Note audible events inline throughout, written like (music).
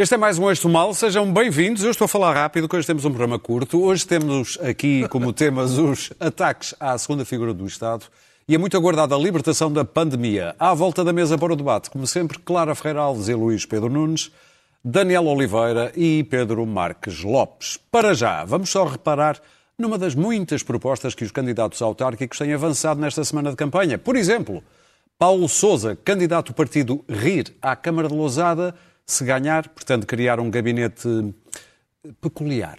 Este é mais um Eixo Mal, sejam bem-vindos. Eu estou a falar rápido, que hoje temos um programa curto. Hoje temos aqui como (laughs) temas os ataques à segunda figura do Estado e a muito aguardada libertação da pandemia. À volta da mesa para o debate, como sempre, Clara Ferreira Alves e Luís Pedro Nunes, Daniel Oliveira e Pedro Marques Lopes. Para já, vamos só reparar numa das muitas propostas que os candidatos autárquicos têm avançado nesta semana de campanha. Por exemplo, Paulo Sousa, candidato do partido RIR à Câmara de Lousada, se ganhar, portanto, criar um gabinete peculiar.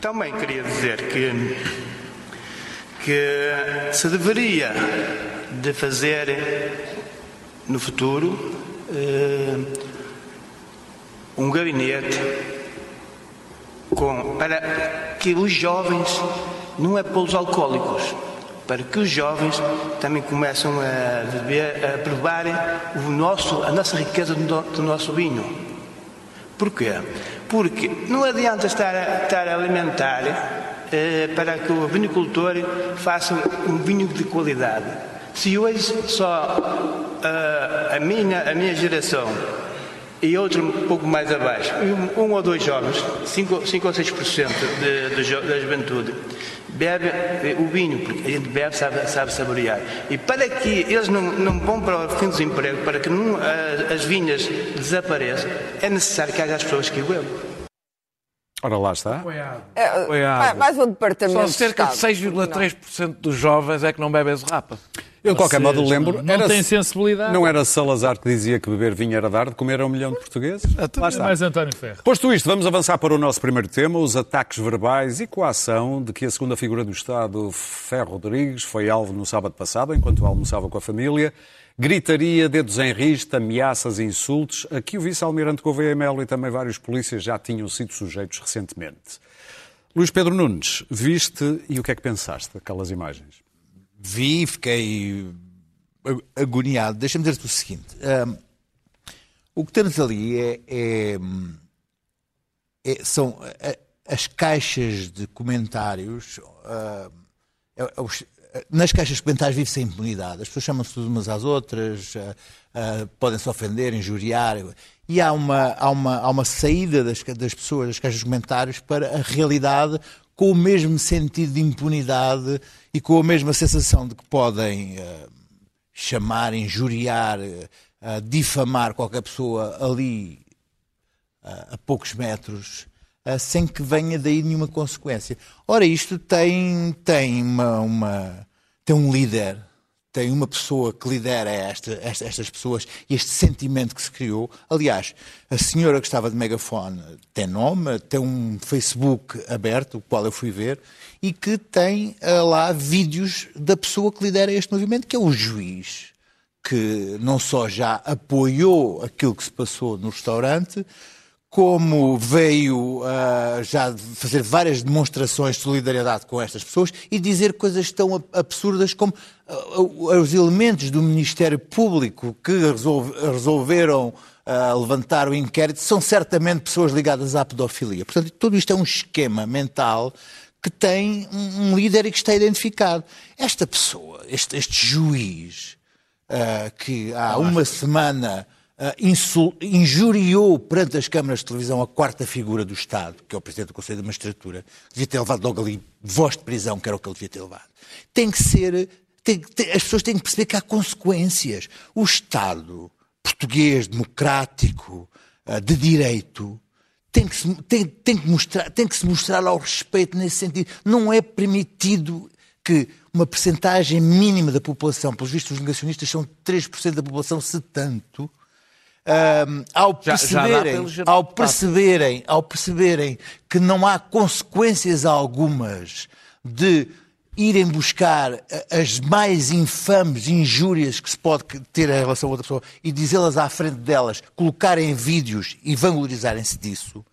Também queria dizer que, que se deveria de fazer no futuro eh, um gabinete com, para que os jovens, não é pelos alcoólicos, para que os jovens também começam a beber, a provarem o nosso, a nossa riqueza do, do nosso vinho. Porquê? Porque não adianta estar a, estar a alimentar eh, para que o vinicultor faça um vinho de qualidade. Se hoje só uh, a, minha, a minha geração e outro um pouco mais abaixo, um, um ou dois jovens, 5 ou 6% de, de, da juventude, bebe o vinho, porque a gente bebe, sabe, sabe saborear. E para que eles não, não vão para o fim do desemprego, para que não, as vinhas desapareçam, é necessário que haja as pessoas que o bebam. Ora, lá está. Apoiado. É, Apoiado. Mais um departamento. Só cerca de, de 6,3% dos jovens é que não bebem rapa. Eu, de qualquer modo, lembro. Não, era, tem sensibilidade. Não era Salazar que dizia que beber vinho era dar de comer a um milhão de portugueses? Lá está. Mais António Ferro. Posto isto, vamos avançar para o nosso primeiro tema: os ataques verbais e coação de que a segunda figura do Estado, Ferro Rodrigues, foi alvo no sábado passado, enquanto almoçava com a família. Gritaria, dedos em rista, ameaças e insultos. Aqui o vice-almirante Gouveia Melo e também vários polícias já tinham sido sujeitos recentemente. Luís Pedro Nunes, viste e o que é que pensaste daquelas imagens? Vi, fiquei agoniado. Deixa-me dizer-te o seguinte: um, o que temos ali é, é, é são as caixas de comentários. Uh, nas caixas de comentários vive-se a impunidade. As pessoas chamam-se umas às outras, uh, uh, podem-se ofender, injuriar. E há uma, há uma, há uma saída das, das pessoas, das caixas de comentários, para a realidade com o mesmo sentido de impunidade e com a mesma sensação de que podem uh, chamar, injuriar, uh, difamar qualquer pessoa ali uh, a poucos metros, sem que venha daí nenhuma consequência. Ora, isto tem, tem, uma, uma tem um líder tem uma pessoa que lidera esta, esta, estas pessoas e este sentimento que se criou. Aliás, a senhora que estava de megafone tem nome, tem um Facebook aberto, o qual eu fui ver, e que tem uh, lá vídeos da pessoa que lidera este movimento, que é o juiz, que não só já apoiou aquilo que se passou no restaurante, como veio uh, já fazer várias demonstrações de solidariedade com estas pessoas e dizer coisas tão absurdas como uh, os elementos do Ministério Público que resolve, resolveram uh, levantar o inquérito são certamente pessoas ligadas à pedofilia. Portanto, tudo isto é um esquema mental que tem um, um líder e que está identificado. Esta pessoa, este, este juiz, que há uma semana uh, injuriou perante as câmaras de televisão a quarta figura do Estado, que é o Presidente do Conselho de Magistratura, devia ter levado logo ali voz de prisão, que era o que ele devia ter levado. Tem que ser. Tem, tem, as pessoas têm que perceber que há consequências. O Estado português, democrático, uh, de direito, tem que, se, tem, tem, que mostrar, tem que se mostrar ao respeito nesse sentido. Não é permitido que uma percentagem mínima da população, pelos vistos os negacionistas são 3% da população, se tanto, um, ao, perceberem, já, já ao, perceberem, ao perceberem que não há consequências algumas de irem buscar as mais infames injúrias que se pode ter em relação a outra pessoa e dizê-las à frente delas, colocarem vídeos e vanglorizarem-se disso,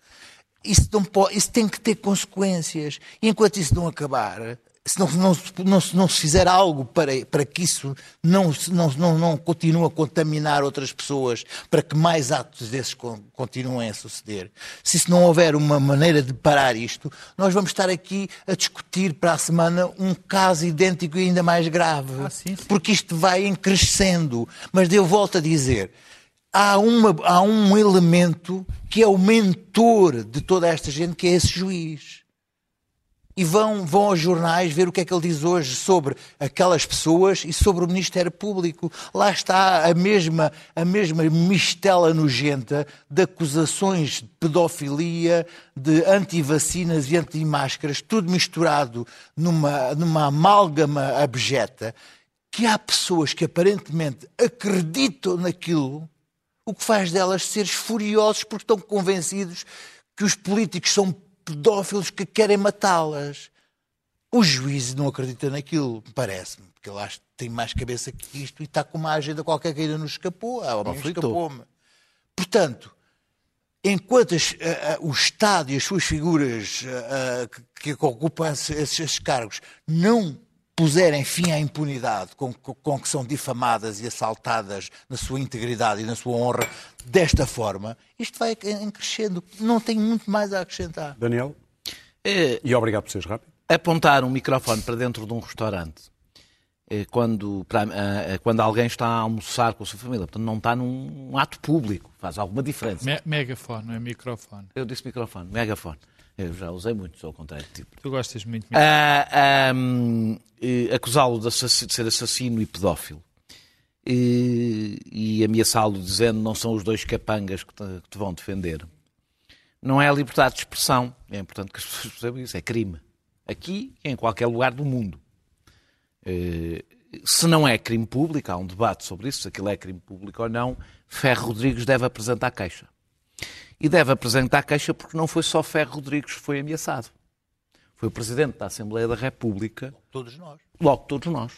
isso, não pode, isso tem que ter consequências. E enquanto isso não acabar, se não, não, não, não, se fizer algo para, para que isso não, não, não, não continue a contaminar outras pessoas, para que mais atos desses continuem a suceder, se isso não houver uma maneira de parar isto, nós vamos estar aqui a discutir para a semana um caso idêntico e ainda mais grave. Ah, sim, sim. Porque isto vai crescendo. Mas eu volto a dizer, há, uma, há um elemento que é o mentor de toda esta gente, que é esse juiz. E vão, vão aos jornais ver o que é que ele diz hoje sobre aquelas pessoas e sobre o Ministério Público. Lá está a mesma, a mesma mistela nojenta de acusações de pedofilia, de anti-vacinas e anti-máscaras, tudo misturado numa, numa amálgama abjeta, que há pessoas que aparentemente acreditam naquilo o que faz delas seres furiosos porque estão convencidos que os políticos são pedófilos que querem matá-las. O juiz não acredita naquilo, parece-me, porque ele acha que tem mais cabeça que isto e está com uma agenda qualquer que ainda nos escapou. Ah, escapou-me. Portanto, enquanto as, uh, o Estado e as suas figuras que, que, ocupam esses, esses cargos não puserem fim à impunidade com, com, que são difamadas e assaltadas na sua integridade e na sua honra desta forma, isto vai crescendo. Não tenho muito mais a acrescentar. Daniel? É, e obrigado por seres rápido. Apontar um microfone para dentro de um restaurante é, quando, para, é, quando alguém está a almoçar com a sua família, portanto não está num ato público, faz alguma diferença. Me megafone, não é microfone. Eu disse microfone, megafone. Eu já usei muito, ao contrário de tipo. Tu gostas muito mesmo. Ah, acusá-lo de, de, ser assassino e pedófilo. E, e ameaçá-lo dizendo não são os dois capangas que te, que te, vão defender. Não é a liberdade de expressão. É importante que as (laughs) pessoas percebam isso. É crime. Aqui e em qualquer lugar do mundo. se não é crime público, há um debate sobre isso, se aquilo é crime público ou não, Ferro Rodrigues deve apresentar queixa. E deve apresentar queixa porque não foi só Ferro Rodrigues que foi ameaçado. Foi o Presidente da Assembleia da República. Todos nós. Logo, todos nós.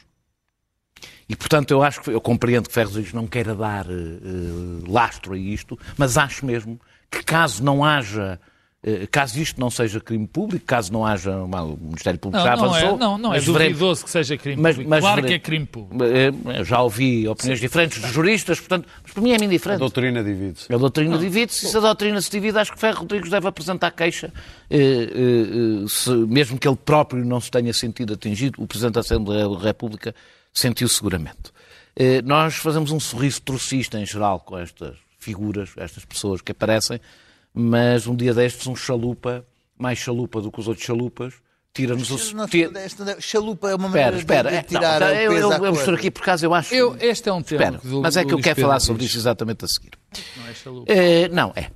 E, portanto, eu acho que eu compreendo que Ferro Rodrigues não queira dar uh, lastro a isto, mas acho mesmo que caso não haja caso isto não seja crime público, caso não haja. o Ministério Público não, já não avançou. É, não, não é duvidoso que seja crime mas, público. Mas, claro que é crime público. Eh, eu já ouvi opiniões Sim. diferentes de juristas, portanto, mas para mim é indiferente. A doutrina divide-se. A doutrina divide-se. Se a doutrina se divide, acho que Ferro Rodrigues deve apresentar queixa, eh, eh, se, mesmo que ele próprio não se tenha sentido atingido, o Presidente da Assembleia da República sentiu seguramente. Eh, nós fazemos um sorriso trocista em geral com estas figuras, estas pessoas que aparecem mas um dia destes um chalupa, mais chalupa do que os outros chalupas, tira-nos o... Tira... Chalupa é uma maneira espera, espera, de tirar não, eu, eu, eu mostro aqui, por acaso eu acho... Eu, este é um tema espera, do, Mas é que eu quero falar sobre isso exatamente a seguir. Não é chalupa. É, não, é.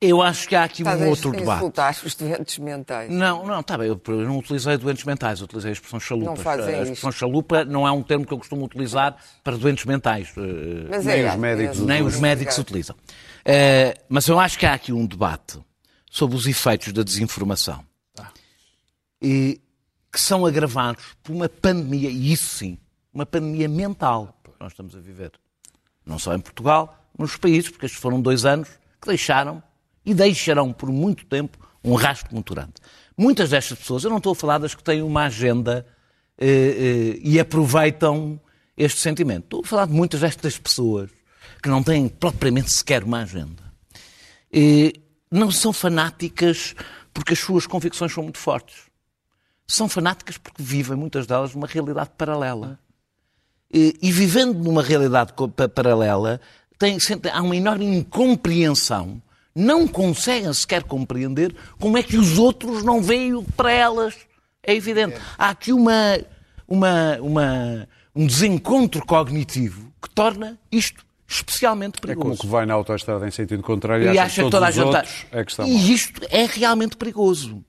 Eu acho que há aqui Talvez um outro debate. insultaste os doentes mentais. Não, não, está bem, eu não utilizei doentes mentais, eu utilizei a expressão chalupa. Não a expressão isto. chalupa não é um termo que eu costumo utilizar para doentes mentais. Eh, Mas nem é, os médicos, é, nem os médicos utilizam. Uh, mas eu acho que há aqui um debate sobre os efeitos da desinformação. E, que são agravados por uma pandemia, e isso sim, uma pandemia mental que nós estamos a viver. Não só em Portugal, nos países, porque estes foram dois anos que deixaram e deixarão por muito tempo um rastro muito grande. Muitas destas pessoas, eu não estou a falar das que têm uma agenda eh, eh, e aproveitam este sentimento. Estou a falar de muitas destas pessoas que não têm propriamente sequer uma agenda. E não são fanáticas porque as suas convicções são muito fortes. São fanáticas porque vivem, muitas delas, numa realidade paralela. E, e vivendo numa realidade paralela, tem, há uma enorme incompreensão não conseguem sequer compreender como é que os outros não veem para elas é evidente. Há aqui uma, uma, uma, um desencontro cognitivo que torna isto especialmente perigoso. É como que vai na autoestrada em sentido contrário e, e acha, que toda a gente é que está E mal. isto é realmente perigoso.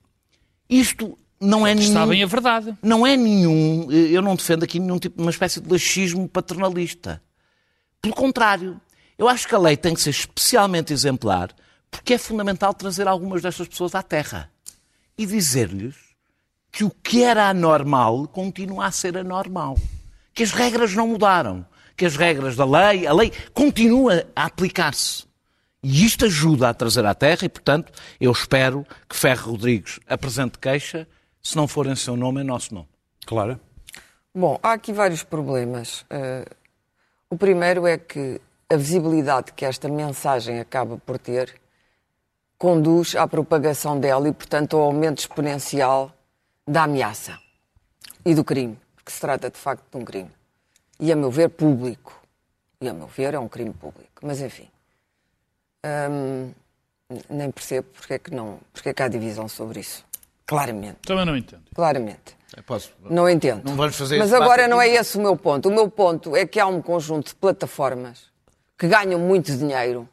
Isto não é nenhum... Sabem a verdade. Não é nenhum... Eu não defendo aqui nenhum tipo de uma espécie de laxismo paternalista. Pelo contrário, eu acho que a lei tem que ser especialmente exemplar porque é fundamental trazer algumas destas pessoas à Terra e dizer-lhes que o que era anormal continua a ser anormal. Que as regras não mudaram. Que as regras da lei, a lei continua a aplicar-se. E isto ajuda a trazer à Terra e, portanto, eu espero que Ferro Rodrigues apresente queixa, se não for em seu nome, em nosso nome. Claro. Bom, há aqui vários problemas. Uh, o primeiro é que a visibilidade que esta mensagem acaba por ter conduz à propagação dela e, portanto, ao aumento exponencial da ameaça e do crime, porque se trata de facto de um crime. E, a meu ver, público. E, a meu ver, é um crime público. Mas, enfim. Hum, nem percebo porque é, que não, porque é que há divisão sobre isso. Claramente. Também não entendo. Claramente. Posso, não entendo. Não vamos fazer Mas agora não é esse o meu ponto. O meu ponto é que há um conjunto de plataformas que ganham muito dinheiro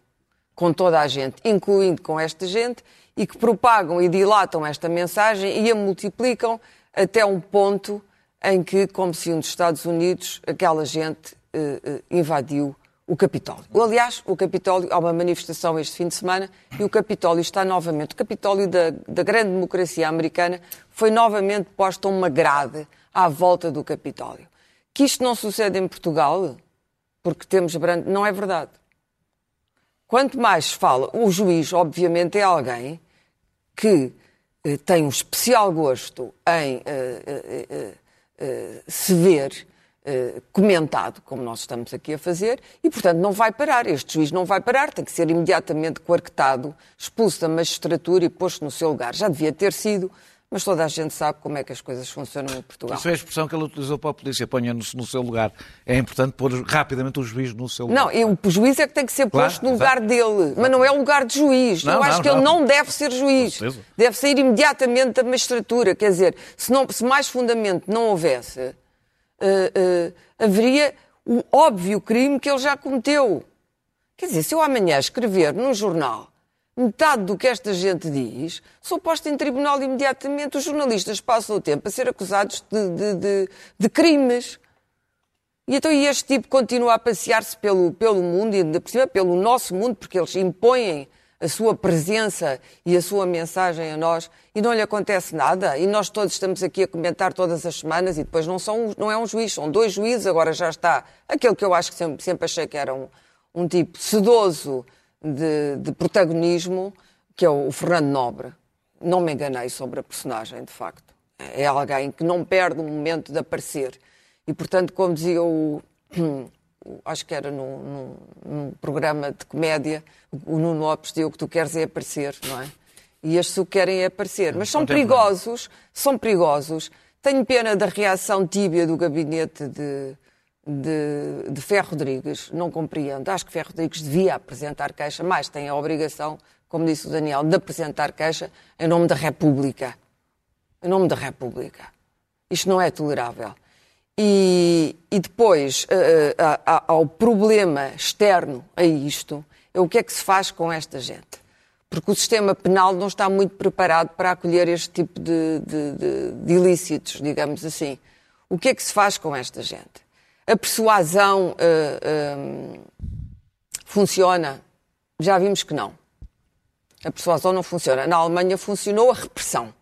com toda a gente, incluindo com esta gente, e que propagam e dilatam esta mensagem e a multiplicam até um ponto em que, como se um dos Estados Unidos, aquela gente uh, uh, invadiu o Capitólio. Aliás, o Capitólio, há uma manifestação este fim de semana e o Capitólio está novamente, o Capitólio da, da grande democracia americana foi novamente posto uma grade à volta do Capitólio. Que isto não sucede em Portugal, porque temos branco, não é verdade. Quanto mais fala, o juiz, obviamente, é alguém que eh, tem um especial gosto em eh, eh, eh se ver eh, comentado, como nós estamos aqui a fazer, e, portanto, não vai parar. Este juiz não vai parar, tem que ser imediatamente coarquetado, expulso da magistratura e posto no seu lugar. Já devia ter sido, mas toda a gente sabe como é que as coisas funcionam em Portugal. Isso é a expressão que ele utilizou para a polícia, ponha-nos no seu lugar. É importante pôr rapidamente o juiz no seu lugar. Não, o juiz é que tem que ser posto claro, no lugar exato. dele, mas não é o lugar de juiz. Não, Eu acho não, que não. ele não deve ser juiz. Deve sair imediatamente da magistratura. Quer dizer, se, não, se mais fundamento não houvesse uh, uh, haveria o óbvio crime que ele já cometeu. Quer dizer, se eu amanhã escrever num jornal metade do que esta gente diz, sou posto em tribunal imediatamente. Os jornalistas passam o tempo a ser acusados de, de, de, de crimes. E então e este tipo continua a passear-se pelo, pelo mundo, e ainda por cima pelo nosso mundo, porque eles impõem a sua presença e a sua mensagem a nós e não lhe acontece nada. E nós todos estamos aqui a comentar todas as semanas e depois não, são, não é um juiz, são dois juízes, agora já está aquele que eu acho que sempre, sempre achei que era um, um tipo sedoso de, de protagonismo, que é o, Fernando Nobre. Não me enganei sobre a personagem, de facto. É alguém que não perde o momento de aparecer. E, portanto, como dizia o, (clears throat) acho que era num, num, num, programa de comédia, o Nuno Lopes deu o que tu queres é aparecer, não é? E estes o que querem é aparecer. Mas são perigosos, são perigosos. Tenho pena da reação tíbia do gabinete de, de, de Ferro Rodrigues, não compreendo. Acho que Ferro Rodrigues devia apresentar queixa, mas tem a obrigação, como disse o Daniel, de apresentar queixa em nome da República. Em nome da República. Isto não é tolerável. E, e depois, uh, ao problema externo a isto, é o que é que se faz com esta gente. Porque o sistema penal não está muito preparado para acolher este tipo de, de, de ilícitos, digamos assim. O que é que se faz com esta gente? A persuasão uh, uh, funciona? Já vimos que não. A persuasão não funciona. Na Alemanha funcionou a repressão.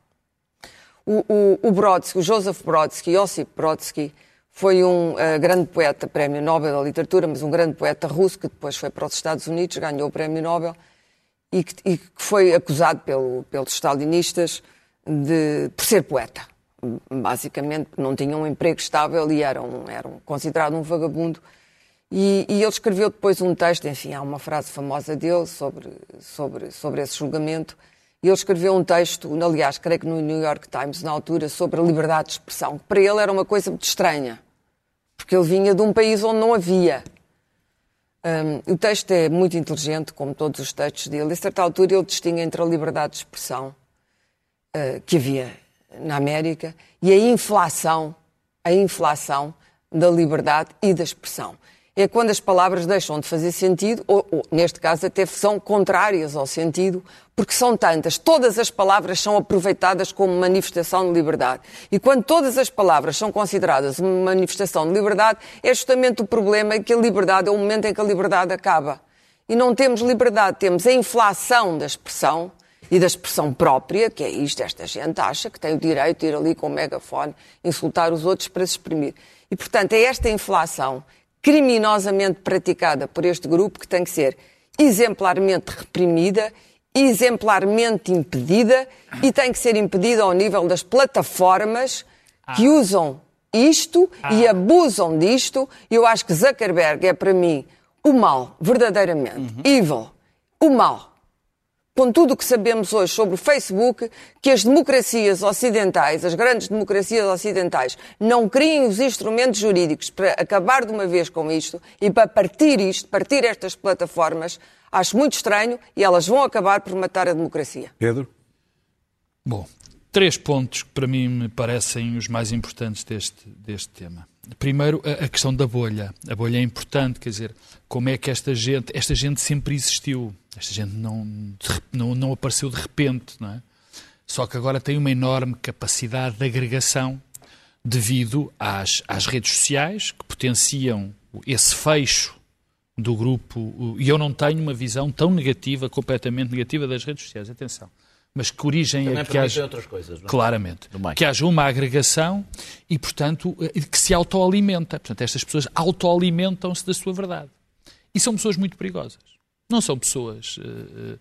O, o, o Brodsky, o Joseph Brodsky, Josip Brodsky, foi um uh, grande poeta, prémio Nobel da Literatura, mas um grande poeta russo que depois foi para os Estados Unidos, ganhou o prémio Nobel e que, e que foi acusado pelo, pelos stalinistas de, por ser poeta. Basicamente, não tinha um emprego estável e era, um, era um, vagabundo. E, e, ele escreveu depois um texto, enfim, há uma frase famosa dele sobre, sobre, sobre esse julgamento. Ele escreveu um texto, aliás, creio que no New York Times, na altura, sobre a liberdade de expressão, que para ele era uma coisa muito estranha porque ele vinha de um país onde não havia. Um, o texto é muito inteligente, como todos os textos dele. A certa altura ele distingue entre a liberdade de expressão uh, que havia na América e a inflação, a inflação da liberdade e da expressão é quando as palavras deixam de fazer sentido, ou, ou, neste caso até são contrárias ao sentido, porque são tantas. Todas as palavras são aproveitadas como manifestação de liberdade. E quando todas as palavras são consideradas uma manifestação de liberdade, é justamente o problema que a liberdade é o momento em que a liberdade acaba. E não temos liberdade, temos a inflação da expressão e da expressão própria, que é isto, esta gente acha que tem o direito de ir ali com o megafone insultar os outros para se exprimir. E, portanto, é esta inflação criminosamente praticada por este grupo que tem que ser exemplarmente reprimida, exemplarmente impedida e tem que ser impedida ao nível das plataformas que ah. usam isto ah. e abusam disto. Eu acho que Zuckerberg é para mim o mal, verdadeiramente. Uhum. Evil. O mal. Com tudo o que sabemos hoje sobre o Facebook, que as democracias ocidentais, as grandes democracias ocidentais, não criem os instrumentos jurídicos para acabar de uma vez com isto e para partir isto, partir estas plataformas, acho muito estranho e elas vão acabar por matar a democracia. Pedro? Bom, três pontos que para mim me parecem os mais importantes deste, deste tema. Primeiro, a, a questão da bolha. A bolha é importante, quer dizer, como é que esta gente, esta gente sempre existiu esta gente não, não, não apareceu de repente, não é? Só que agora tem uma enorme capacidade de agregação devido às, às redes sociais que potenciam esse fecho do grupo. E eu não tenho uma visão tão negativa, completamente negativa das redes sociais. Atenção. Mas que origem Também é que haja. outras coisas, não? É? Claramente. Que haja uma agregação e, portanto, eh, que se autoalimenta. Portanto, estas pessoas autoalimentam-se da sua verdade. E são pessoas muito perigosas. Não são pessoas. Eh,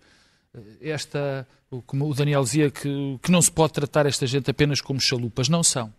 eh, esta, como o Daniel dizia, que, que não se pode tratar esta gente apenas como chalupas. Não são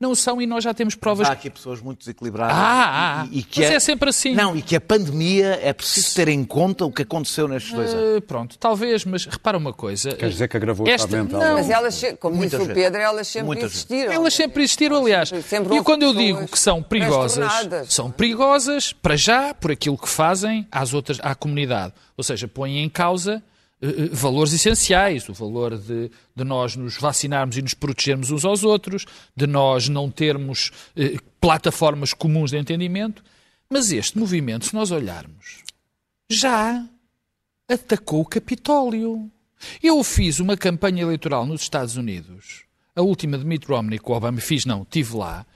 não são e nós já temos provas. Mas há aqui pessoas muito desequilibradas. Ah, e, e, que mas é... é... sempre assim. Não, e que a pandemia é preciso ter em conta o que aconteceu nestes dois anos. Uh, pronto, talvez, mas repara uma coisa. Quer dizer que agravou Esta... o mental. Não, mas elas, como Muita disse gente. o Pedro, elas sempre Muita existiram. Gente. Elas sempre existiram, aliás. Sempre e quando eu digo que são perigosas, são perigosas, para já, por aquilo que fazem às outras, à comunidade. Ou seja, põem em causa eh, eh, valores essenciais, o valor de, de, nós nos vacinarmos e nos protegermos uns aos outros, de nós não termos eh, plataformas comuns de entendimento. Mas este movimento, se nós olharmos, já atacou o Capitólio. Eu fiz uma campanha eleitoral nos Estados Unidos, a última de Mitt Romney com Obama, fiz não, tive lá,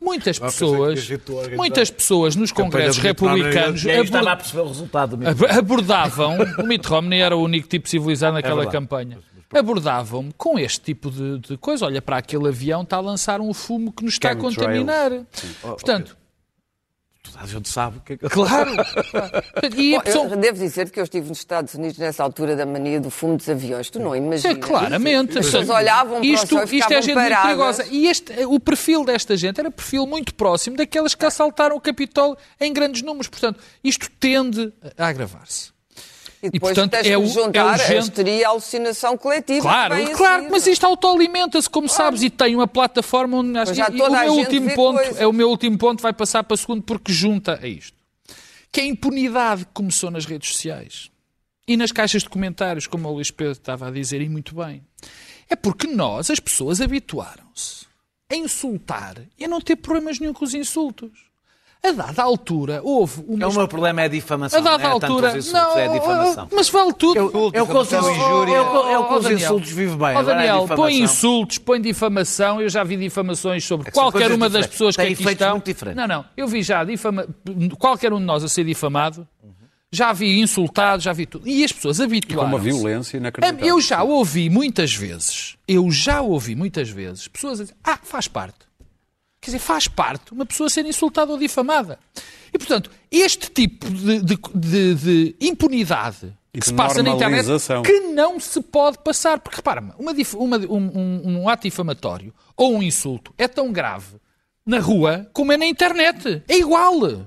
Muitas pessoas, muitas pessoas nos congressos republicanos abordavam, o Mitt Romney era o único tipo civilizado naquela é campanha, abordavam-me com este tipo de, de, coisa. Olha para aquele avião, está a lançar um fumo que nos está a contaminar. Portanto, Toda a gente sabe o que é que... (laughs) Claro! e Bom, pessoa... Devo dizer que eu estive nos Estados Unidos nessa altura da mania do fumo dos aviões. Tu não imaginas. É, claramente. As pessoas olhavam isto, para o Isto é gente paradas. muito perigosa. E este, o perfil desta gente era perfil muito próximo daquelas que assaltaram o Capitólio em grandes números. Portanto, isto tende a agravar-se. E depois e, portanto, é o, juntar é urgente... a histeria e a alucinação coletiva. Claro, claro, mas isto autoalimenta-se, como claro. sabes, e tem uma plataforma onde... Mas já toda o meu último ponto é o meu último ponto, vai passar para o segundo, porque junta a isto. Que é a impunidade que começou nas redes sociais. E nas caixas de comentários, como o Luís Pedro estava a dizer, e muito bem. É porque nós, as pessoas, habituaram-se a insultar e a não ter problemas nenhum com os insultos. A dada altura, houve uma. É o meu problema é a difamação. A dada não é altura. Insultos, não, é a difamação. Mas vale tudo. Eu, eu, com os insultos vivo bem. Oh, Daniel, é põe insultos, põe difamação. Eu já vi difamações sobre é qualquer uma das pessoas que aqui estão. Muito diferentes. Não, não. Eu vi já difama... qualquer um de nós a ser difamado. Já vi insultado, já vi tudo. E as pessoas habituaram. Com uma violência inacreditável. Eu já ouvi muitas vezes, eu já ouvi muitas vezes, pessoas a dizer, ah, faz parte. Quer dizer, faz parte uma pessoa ser insultada ou difamada. E, portanto, este tipo de, de, de, de impunidade que se passa na internet que não se pode passar. Porque, repara-me, uma, um, um, ato difamatório ou um insulto é tão grave na rua como é na internet. É igual.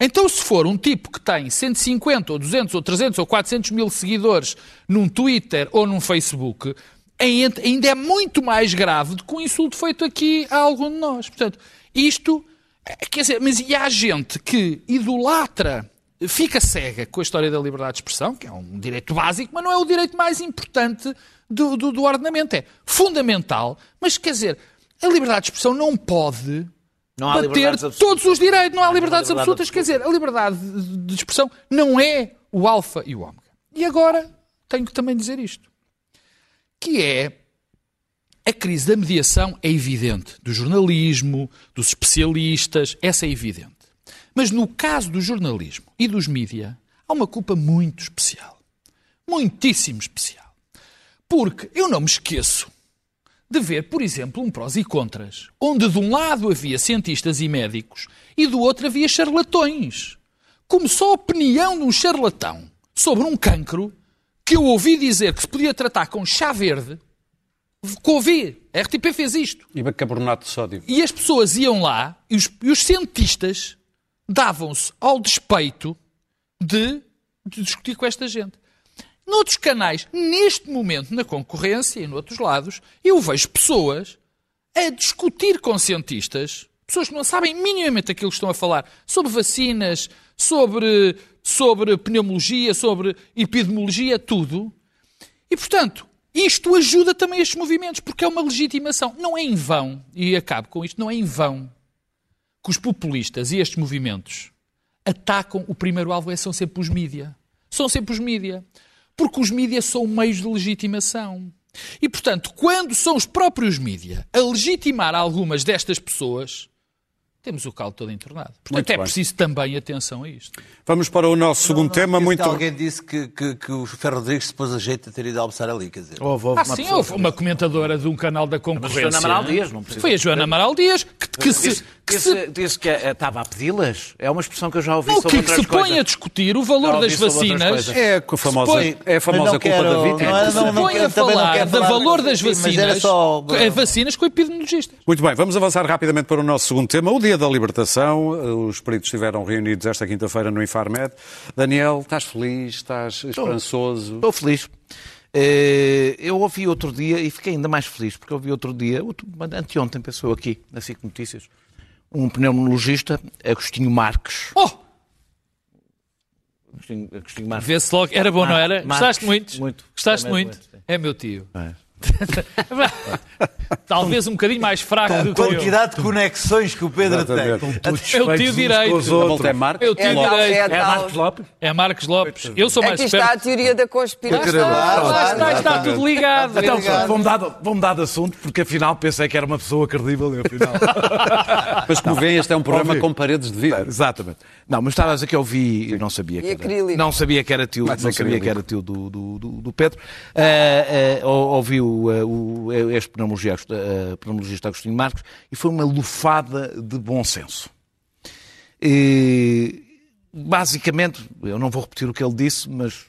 Então, se for um tipo que tem 150 ou 200 ou 300 ou 400 mil seguidores num Twitter ou num Facebook, ainda é muito mais grave do que o insulto feito aqui a algum de nós. Portanto, isto, eh, quer dizer, mas e há gente que idolatra, fica cega com a história da liberdade de expressão, que é um direito básico, mas não é o direito mais importante do, do, do ordenamento. É fundamental, mas quer dizer, a liberdade de expressão não pode não bater todos os direitos, não há, liberdades liberdade absolutas. Absoluta. Quer dizer, a liberdade de expressão não é o alfa e o ômega. E agora tenho que também dizer isto que é a crise da mediação é evidente, do jornalismo, dos especialistas, essa é evidente. Mas no caso do jornalismo e dos mídias, há uma culpa muito especial. Muitíssimo especial. Porque eu não me esqueço de ver, por exemplo, um prós e contras, onde de um lado havia cientistas e médicos e do outro havia charlatões. Como só a opinião de um charlatão sobre um cancro que eu ouvi dizer que se podia tratar com chá verde, que ouvi, a RTP fez isto. E bicarbonato de sódio. E as pessoas iam lá e os, e os cientistas davam-se ao despeito de, de discutir com esta gente. Noutros canais, neste momento, na concorrência e noutros lados, eu vejo pessoas a discutir com cientistas, pessoas que não sabem minimamente aquilo que estão a falar, sobre vacinas, sobre, sobre pneumologia, sobre epidemiologia, tudo. E, portanto, isto ajuda também estes movimentos, porque é uma legitimação. Não é em vão, e acabo com isto, não é em vão que os populistas e estes movimentos atacam, o primeiro alvo é, são sempre os mídia. São sempre os mídia. Porque os mídia são meios de legitimação. E, portanto, quando são os próprios mídia a legitimar algumas destas pessoas, temos o caldo todo entornado. Portanto, Muito é bem. preciso também atenção a isto. Vamos para o nosso segundo tema, Disse muito... que Alguém disse que, que, que o Ferro Rodrigues se pôs a jeito de ter ido almoçar ali, quer dizer. Houve, houve Ah, uma sim, houve uma comentadora de um canal da concorrência. Joana Amaral Dias, não precisa- Foi a Joana Amaral Dias que, que se, Disse, que se disse, disse que eh, estava a pedi-las. É uma expressão que eu já ouvi Não, sobre que, se põe coisas. a discutir o valor das vacinas. É a famosa, põe- é a famosa Mas não culpa quero- da vítima. não é- se não- não põe a não falar do valor das mas vacinas, só- eh, vacinas com epidemiologistas. Muito bem, vamos avançar rapidamente para o nosso segundo tema, o Dia da Libertação. Os peritos estiveram reunidos esta quinta-feira no Infarmed. Daniel, estás feliz? Estás esperançoso? Estou feliz. Eh, Eu ouvi outro dia e fiquei ainda mais feliz, porque ouvi outro dia, anteontem, pensou aqui, na SIC Notícias, um pneumologista, Agostinho Marques. Oh, Agostinho, Agostinho Marques. vê-se logo. Era bom, não era? Marcos, Gostaste muito? muito. Gostaste muito? muito. É meu tio. É. (laughs) Talvez um bocadinho mais fraco do que eu. Quantidade de conexões que o Pedro Exatamente. tem. É o tio direito. A volta é Marcos? É o tio É tal- direito. é tal- Marcos Lopes? É Marcos Lopes. Eu sou mais Aqui está a teoria da conspiração. Lá está, está tudo ligado. Então, Obrigado. vou mudar, de- vou mudar de assunto, porque afinal pensei que era uma pessoa credível e afinal... (laughs) Mas como veem, este é um programa com paredes de vidro. Exatamente. Não, mas estava a dizer que eu vi e não sabia que era, acrílico. não sabia que era tio, não sabia que era tio do, do, do, do Pedro. Ah, ou- o, ah, o, este pneumologista, ah, pneumologista Agostinho Marques e foi uma lufada de bom senso. E, basicamente, eu não vou repetir o que ele disse, mas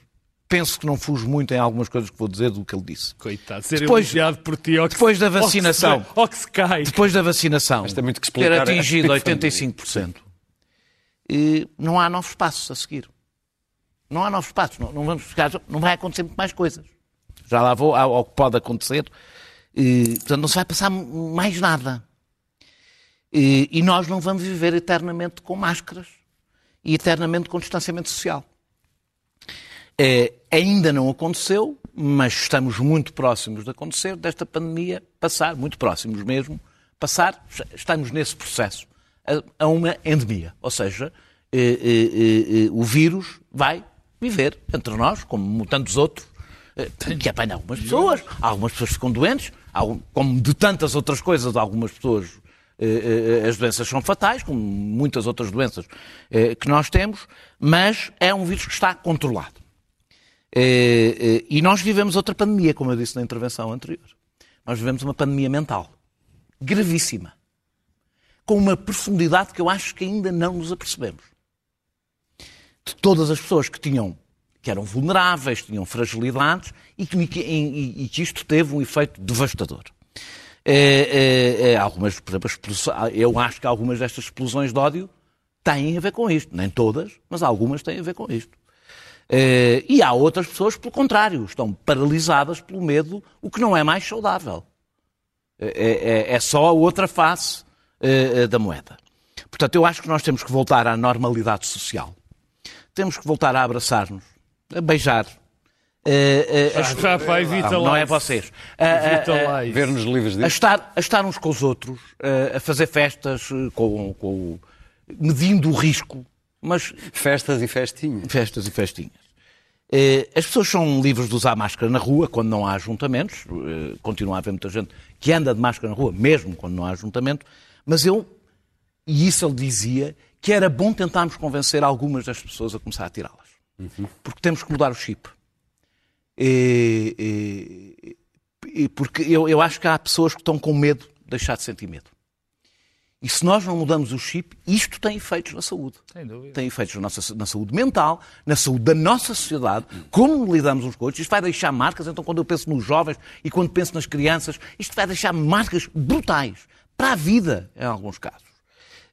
penso que não fujo muito em algumas coisas que vou dizer do que ele disse. Coitado, ser Depois- elogiado por ti. que- depois da ó que se- vacinação. Ó que se cai. Depois da vacinação Mas tem muito que ter explicar a atingido epifania. 85%, e não há novos passos a seguir. Não há novos passos. Não, não vamos ficar, não vai acontecer muito mais coisas. Já lá vou ao, que pode acontecer. E, portanto, não se vai passar mais nada. E, e nós não vamos viver eternamente com máscaras e eternamente com distanciamento social. É, ainda não aconteceu, mas estamos muito próximos de acontecer, desta pandemia passar, muito próximos mesmo, passar, estamos nesse processo, a, a uma endemia. Ou seja, eh, eh, eh, o vírus vai viver entre nós, como tantos outros, que apanha algumas pessoas, algumas pessoas ficam doentes, como de tantas outras coisas, algumas pessoas eh, eh, as doenças são fatais, como muitas outras doenças eh, que nós temos, mas é um vírus que está controlado. Eh, eh, E nós vivemos outra pandemia, como eu disse na intervenção anterior. Nós vivemos uma pandemia mental gravíssima, com uma profundidade que eu acho que ainda não nos apercebemos. De todas as pessoas que tinham que eram vulneráveis, tinham fragilidades e que, e- e que isto teve um efeito devastador. É, é, é, algumas, por exemplo, eu acho que algumas destas explosões de ódio têm a ver com isto. Nem todas, mas algumas têm a ver com isto. Eh, e há outras pessoas, pelo contrário, estão paralisadas pelo medo, o que não é mais saudável. É, é- é só a outra face da moeda. Portanto, eu acho que nós temos que voltar à normalidade social. Temos que voltar a abraçar-nos, a beijar. eh, eh, a- Já, evita não, não é vocês. A- a- a- isso. Ver-nos livres a disso. estar, a estar uns com os outros, eh, a fazer festas, eh, com, com- medindo o risco, mas Festas e festinhas. festas e festinhas. Eh, As pessoas são livres de usar máscara na rua quando não há ajuntamentos. Eh, Continua a haver muita gente que anda de máscara na rua, mesmo quando não há ajuntamento. Mas eu, e isso ele dizia, que era bom tentarmos convencer algumas das pessoas a começar a tirá-las. Porque temos que mudar o chip. E- e- e porque eu, eu acho que há pessoas que estão com medo de deixar de sentir medo. E se nós não mudamos o chip, isto tem efeitos na saúde. Sem dúvida. Tem efeitos na, nossa, na saúde mental, na saúde da nossa sociedade, como lidamos uns com os outros. Isto vai deixar marcas, então, quando eu penso nos jovens e quando penso nas crianças, isto vai deixar marcas brutais para a vida, em alguns casos.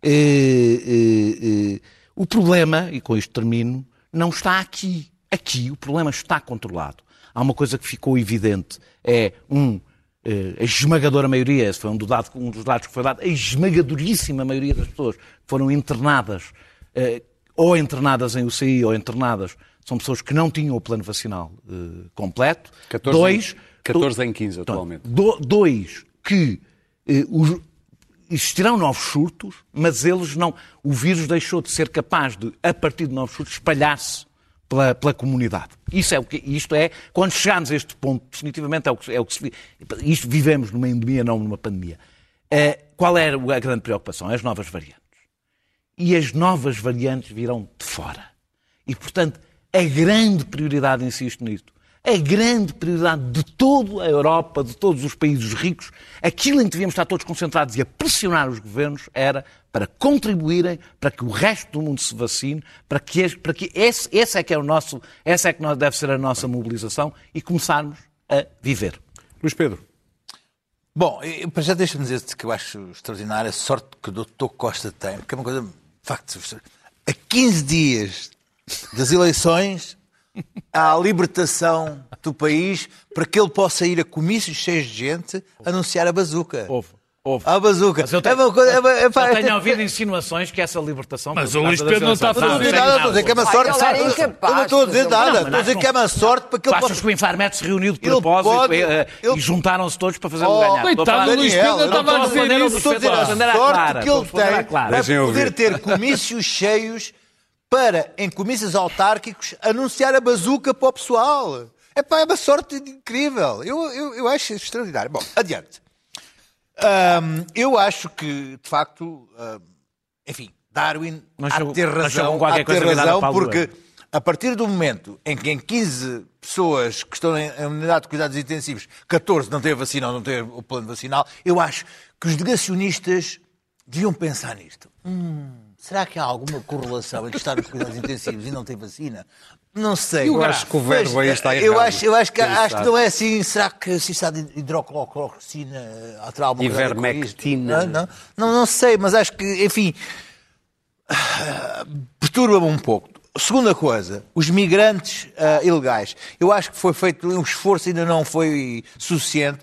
Eh, eh, eh, o problema, e com isto termino, não está aqui. Aqui o problema está controlado. Há uma coisa que ficou evidente, é um eh, a esmagadora maioria, esse foi um, do dado, um dos dados que foi dado, a esmagadoríssima maioria das pessoas que foram internadas, eh, ou internadas em UCI ou internadas, são pessoas que não tinham o plano vacinal eh, completo. 14, dois, 14 em 15 atualmente. do- dois, que os- existirão novos surtos, mas eles não. O vírus deixou de ser capaz de, a partir de novos surtos, espalhar-se pela, pela comunidade. Isso é o que, isto é, quando chegarmos a este ponto, definitivamente é o que, é o que se. Isto vivemos numa endemia, não numa pandemia. Eh, qual era a grande preocupação? As novas variantes. E as novas variantes virão de fora. E, portanto, a grande prioridade, insisto nisto, a grande prioridade de toda a Europa, de todos os países ricos, aquilo em que devíamos estar todos concentrados e a pressionar os governos era para contribuírem para que o resto do mundo se vacine, para que, para que esse, esse é que é o nosso, essa é que nós- deve ser a nossa mobilização e começarmos a viver. Luís Pedro. Bom, eu- para já deixa-me dizer-te que eu acho extraordinária a sorte que o Dr. Costa tem, porque é uma coisa, de facto, a 15 dias das eleições a libertação do país para que ele possa ir a comícios cheios de gente anunciar a bazuca. Houve, houve. A bazuca. Mas eu É tenho, uma coisa- é uma- é pá, eu é- tenho ouvido insinuações que essa libertação... Mas o Luís Pedro não está a eleições- Não estou a dizer fazer nada, estou a dizer que é uma Ai, sorte. era Eu incapaz não estou a dizer fazer nada, estou a dizer que é uma sorte para que ele achas que o Infarmed se reuniu de Ele propósito pode- e, eh, ele- e juntaram-se todos para fazer o Oh, ganhar? Coitado do Luís Pedro, eu estava não a dizer isso. Estou a dizer a à sorte que ele à tem para poder ter comícios cheios para, em comícios autárquicos, anunciar a bazuca para o pessoal. É pá, é uma sorte incrível. Eu, eu, eu acho extraordinário. Bom, adiante. Ahm, eu acho que, de facto, ahm, enfim, Darwin há de ter razão, há ter razão porque a partir do momento em que em 15 pessoas que estão em em unidade de cuidados intensivos, 14 não têm a vacina ou não têm o plano vacinal, eu acho que os negacionistas deviam pensar nisto. Hum, será que há alguma correlação entre estar nos cuidados intensivos e não ter vacina? Não sei. Eu acho que o verbo aí está eu errado. acho, eu acho que, acho que não é assim. Será que se está de hidrocloroxina terá alguma? Ivermectina. Não, não, não, não sei, mas acho que, enfim, perturba-me um pouco. Segunda coisa, os migrantes ah, ilegais. Eu acho que foi feito um esforço, ainda não foi suficiente.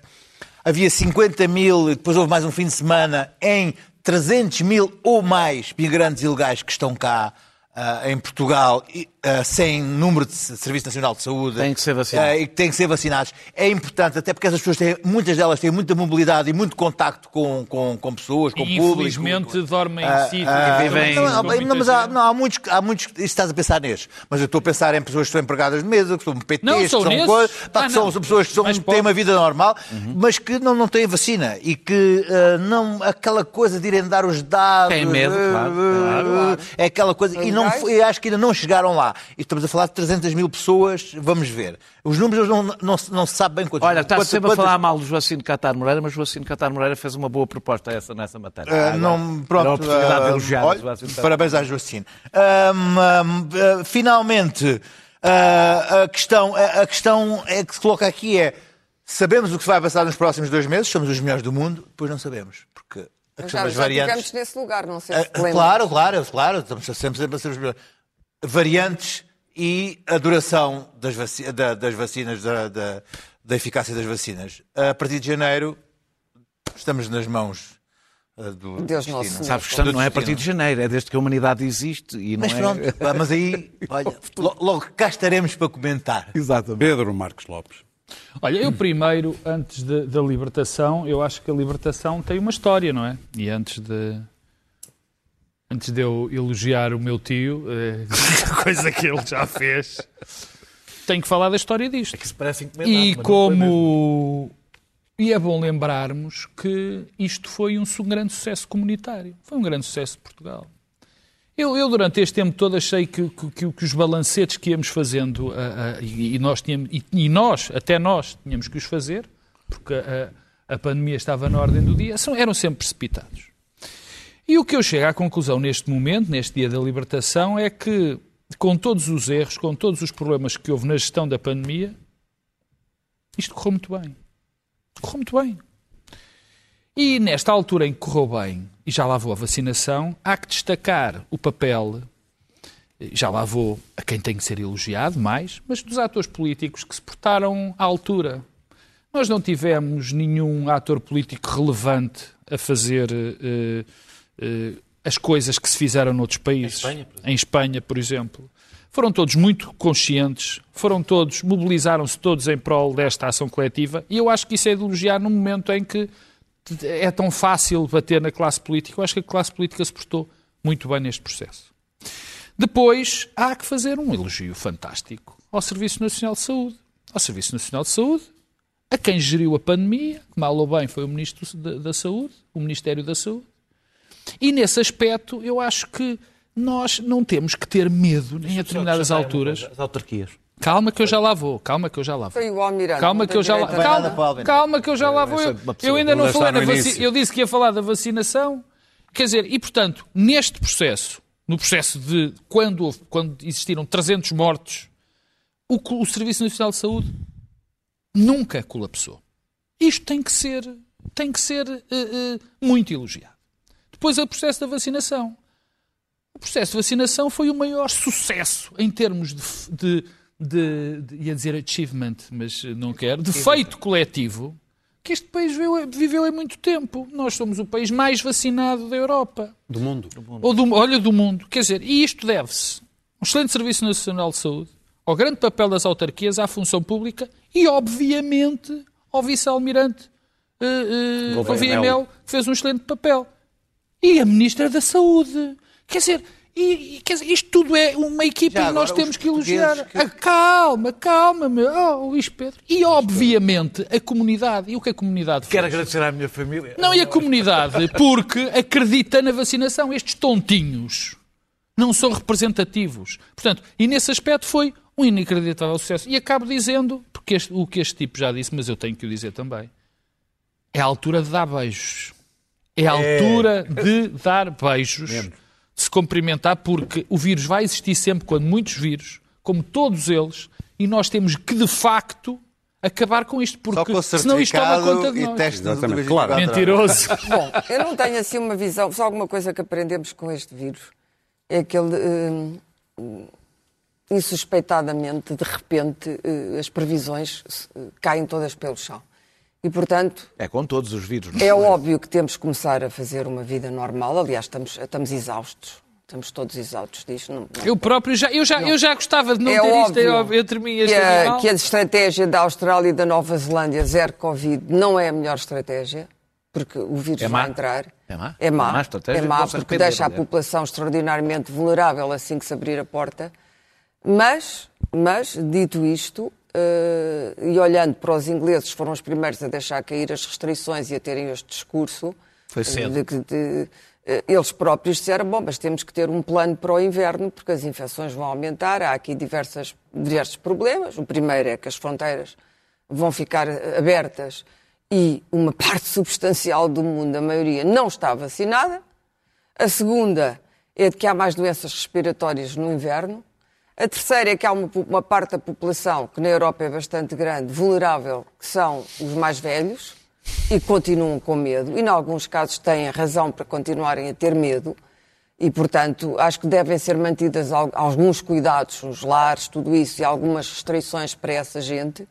Havia 50 mil, e depois houve mais um fim de semana, em 300 mil ou mais migrantes ilegais que estão cá ah, em Portugal, e, ah, sem número de Serviço Nacional de Saúde. Têm que ser vacinados. Ah, e que têm que ser vacinados. É importante, até porque essas pessoas têm, muitas delas têm muita mobilidade e muito contacto com, com, com pessoas, com E, público. infelizmente dormem em sítios ah, e vivem não, não, mas há, não, há muitos, há muitos, isso estás a pensar nestes, mas eu estou a pensar em pessoas que são empregadas de mesa, que são PTs, Não, que são coisas, pá, Ah, que são, pessoas que são, têm pode. uma vida normal, Uhum. mas que não, não têm vacina e que ah, não, aquela coisa de irem dar os dados. Têm medo, claro, ah, claro. É aquela coisa, e não, foi- acho que ainda não chegaram lá. E estamos a falar de 300 mil pessoas, vamos ver. Os números não, não, se- não se sabe bem quantos. Olha, está quantas- sempre a quantas- falar mal do Joacino Catar Moreira, mas o Joacino Catar Moreira fez uma boa proposta essa, nessa matéria. Ah, Agora, não, era pronto, a oportunidade de ah, elogiar olha, Parabéns à ahm, ah, finalmente, ah, a, questão, a, a questão é que se coloca aqui é sabemos o que se vai passar nos próximos dois meses, somos os melhores do mundo, depois não sabemos. Porque a questão Já, das já variantes. nesse lugar, não sei se lembras. claro, claro, claro, estamos sempre, sempre a ser os melhores. Variantes e a duração das, vaci- da- das vacinas, da, da- da eficácia das vacinas. A partir de janeiro, estamos nas mãos ah, do Deus destino. nosso. Sabes que não é a partir de janeiro, é desde que a humanidade existe e não Mas é... pronto, (laughs) mas aí, olha, (laughs) lo- logo cá estaremos para comentar. Exatamente. Pedro Marcos Lopes. Olha, eu primeiro, antes de- da libertação, eu acho que a libertação tem uma história, não é? E antes de. Antes de eu elogiar o meu tio, eh, (laughs) coisa que ele já fez, tenho que falar da história disto. Isso parece encomendado, E mas não foi mesmo. como. E é bom lembrarmos que isto foi um su- grande sucesso comunitário. Foi um grande sucesso de Portugal. Eu, eu, durante este tempo todo, achei que, que- que- que os balancetes que íamos fazendo, ah, ah, e, e nós tínhamos, e, e nós, até nós, tínhamos que os fazer, porque a, a pandemia estava na ordem do dia, são- eram sempre precipitados. E o que eu chego à conclusão neste momento, neste dia da libertação, é que, com todos os erros, com todos os problemas que houve na gestão da pandemia, isto correu muito bem. Correu muito bem. E nesta altura em que correu bem, e já lá vou a vacinação, há que destacar o papel já lá vou a quem tem que ser elogiado mais, mas dos atores políticos que se portaram à altura. Nós não tivemos nenhum ator político relevante a fazer eh, as coisas que se fizeram noutros países. Em Espanha, por exemplo. Em Espanha, por exemplo. Foram todos muito conscientes, foram todos, mobilizaram-se todos em prol desta ação coletiva e eu acho que isso é elogiar num momento em que é tão fácil bater na classe política. Eu acho que a classe política se portou muito bem neste processo. Depois, há que fazer um elogio fantástico ao Serviço Nacional de Saúde. Ao Serviço Nacional de Saúde, a quem geriu a pandemia, que mal ou bem foi o Ministro da Saúde, o Ministério da Saúde. E nesse aspecto, eu acho que nós não temos que ter medo em determinadas alturas. As autarquias. Calma que eu já lá vou, calma que eu já lá vou. Foi o Almirante. Calma que eu já lá, a calma, calma que eu já lá vou. Eu, eu ainda não falei está na no vaci... início. Eu disse que ia falar da vacinação. Quer dizer, e portanto, neste processo, no processo de quando, houve- quando existiram 300 mortos, o, o Serviço Nacional de Saúde nunca colapsou. Isto tem que ser, tem que ser eh, eh, muito elogiado. Depois, o processo da vacinação. O processo de vacinação foi o maior sucesso em termos de, de, de- de- ia dizer achievement, mas não quero, de feito coletivo, que este país viveu, viveu há muito tempo. Nós somos o país mais vacinado da Europa. Do mundo. Ou do, olha, do mundo. Quer dizer, e isto deve-se a um excelente Serviço Nacional de Saúde, ao grande papel das autarquias, à função pública e, obviamente, ao vice-almirante Gouveia Melo. Melo, que fez um excelente papel. E a Ministra da Saúde. Quer dizer, e, e, quer dizer, isto tudo é uma equipa Já que nós temos os que elogiar. que- Ah, calma, calma, meu. Oh, Luís Pedro. E, obviamente, a comunidade. E o que a comunidade Quero agradecer à minha família. Não, e a comunidade, porque acredita na vacinação. Estes tontinhos não são representativos. Portanto, e nesse aspecto foi um inacreditável sucesso. E acabo dizendo, porque este- o que este tipo já disse, mas eu tenho que o dizer também, é a altura de dar beijos. É a altura de dar beijos, de se cumprimentar, porque o vírus vai existir sempre quando muitos vírus, como todos eles, e nós temos que, de facto, acabar com isto, porque com senão isto toma conta de nós. teste Exatamente, 24 claro. Mentiroso. (laughs) Bom, eu não tenho assim uma visão, só alguma coisa que aprendemos com este vírus é que ele, hum, hum, insuspeitadamente, de repente, eh, as previsões eh, caem todas pelo chão. E, portanto, É com todos os vírus. não é óbvio que temos que começar a fazer uma vida normal. Aliás, estamos, estamos exaustos. Estamos todos exaustos disto. Não- não- Eu próprio já, eu já, eu já gostava de não É ter isto óbvio eu- entre mim e este que a, que a estratégia da Austrália e da Nova Zelândia, zero Covid, não é a melhor estratégia, porque o vírus É má? vai entrar. É má? É má, É má estratégia, é má porque arrepender, deixa a aliás. população extraordinariamente vulnerável assim que se abrir a porta. Mas, mas dito isto, e olhando para os ingleses, foram os primeiros a deixar cair as restrições e a terem este discurso. Foi cedo. de que- de- eh, eles próprios disseram, bom, mas temos que ter um plano para o inverno, porque as infecções vão aumentar, há aqui diversas, diversos problemas. O primeiro é que as fronteiras vão ficar eh, abertas e uma (laughs) parte substancial do mundo, a maioria, não está vacinada. A segunda é de que há mais doenças respiratórias no inverno. A terceira é que há uma, uma parte da população, que na Europa é bastante grande, vulnerável, que são os mais velhos e continuam com medo. E, em alguns casos, têm razão para continuarem a ter medo. E, portanto, acho que devem ser mantidas al- alguns cuidados nos lares, tudo isso, e algumas restrições para essa gente.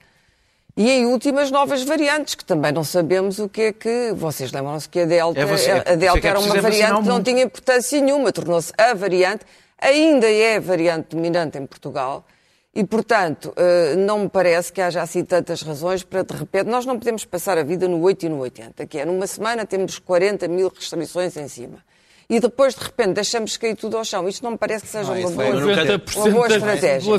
E em últimas novas variantes, que também não sabemos o que é que. Vocês lembram-se que a Delta, É você- a Delta é era uma variante que não tinha importância nenhuma, tornou-se a variante, ainda é a variante dominante em Portugal. E, portanto, eh, não me parece que haja assim tantas razões para, de repente, nós não podemos passar a vida no 8 e no 80, que é numa semana temos 40 mil restrições em cima. E depois, de repente, deixamos cair tudo ao chão. Isto não me parece que seja Não, uma isso boa, vai- uma boa 90% da estratégia.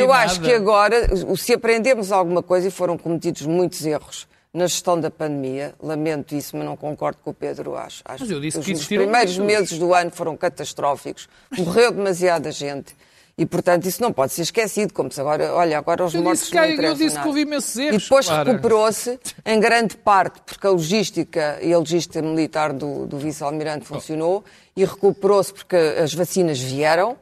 Eu acho que agora, se aprendemos alguma coisa, e foram cometidos muitos erros na gestão da pandemia, lamento isso, mas não concordo com o Pedro, acho. acho Mas eu disse os, que os primeiros muitos. meses do ano foram catastróficos, morreu demasiada gente. E, portanto, isso não pode ser esquecido, como se agora, olha, agora os Eu mortos que- não eu disse que houve imensos E erros, depois Clara. recuperou-se, em grande parte, porque a logística e a logística militar do, do vice-almirante funcionou, e recuperou-se porque as vacinas vieram,